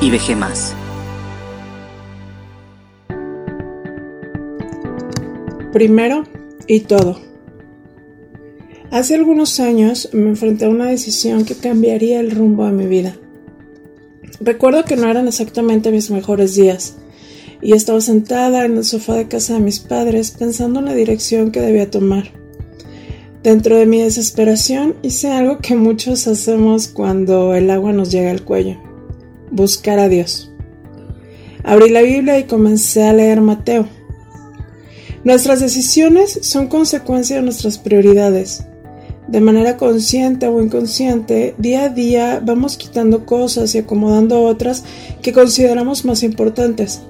y dejé más. Primero y todo. Hace algunos años me enfrenté a una decisión que cambiaría el rumbo de mi vida. Recuerdo que no eran exactamente mis mejores días y estaba sentada en el sofá de casa de mis padres pensando en la dirección que debía tomar. Dentro de mi desesperación hice algo que muchos hacemos cuando el agua nos llega al cuello, buscar a Dios. Abrí la Biblia y comencé a leer Mateo Nuestras decisiones son consecuencia de nuestras prioridades. De manera consciente o inconsciente, día a día vamos quitando cosas y acomodando otras que consideramos más importantes.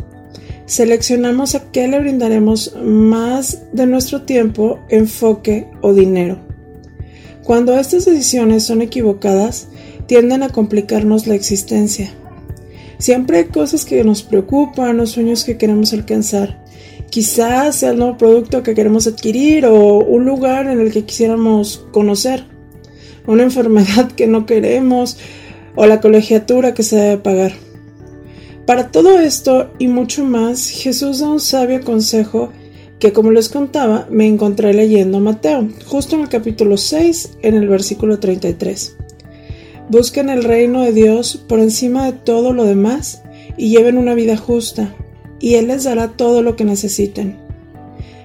Seleccionamos a qué le brindaremos más de nuestro tiempo, enfoque o dinero. Cuando estas decisiones son equivocadas, tienden a complicarnos la existencia. Siempre hay cosas que nos preocupan o sueños que queremos alcanzar Quizás sea el nuevo producto que queremos adquirir o un lugar en el que quisiéramos conocer, una enfermedad que no queremos o la colegiatura que se debe pagar. Para todo esto y mucho más, Jesús da un sabio consejo que, como les contaba, me encontré leyendo Mateo, justo en el capítulo 6, en el versículo 33. Busquen el reino de Dios por encima de todo lo demás y lleven una vida justa, y Él les dará todo lo que necesiten.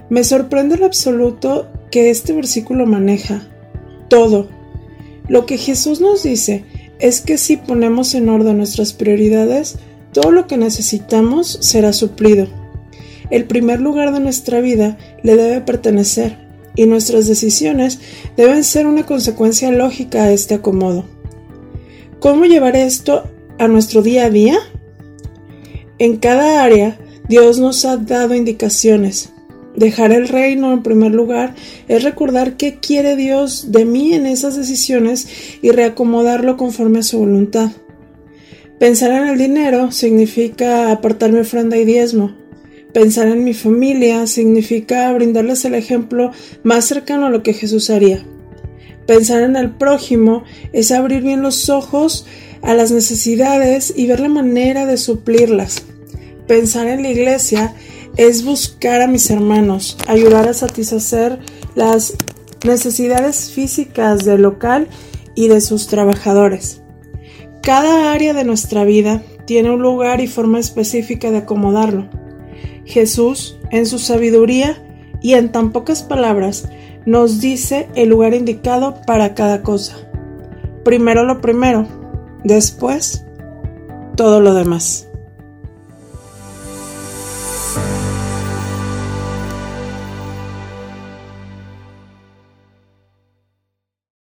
Me sorprende el absoluto que este versículo maneja. Todo. Lo que Jesús nos dice es que si ponemos en orden nuestras prioridades, todo lo que necesitamos será suplido. El primer lugar de nuestra vida le debe pertenecer y nuestras decisiones deben ser una consecuencia lógica a este acomodo. ¿Cómo llevar esto a nuestro día a día? En cada área Dios nos ha dado indicaciones. Dejar el reino en primer lugar es recordar qué quiere Dios de mí en esas decisiones y reacomodarlo conforme a su voluntad. Pensar en el dinero significa apartar mi ofrenda y diezmo. Pensar en mi familia significa brindarles el ejemplo más cercano a lo que Jesús haría. Pensar en el prójimo es abrir bien los ojos a las necesidades y ver la manera de suplirlas. Pensar en la iglesia es buscar a mis hermanos, ayudar a satisfacer las necesidades físicas del local y de sus trabajadores. Cada área de nuestra vida tiene un lugar y forma específica de acomodarlo. Jesús, en su sabiduría y en tan pocas palabras, nos dice el lugar indicado para cada cosa. Primero lo primero, después todo lo demás.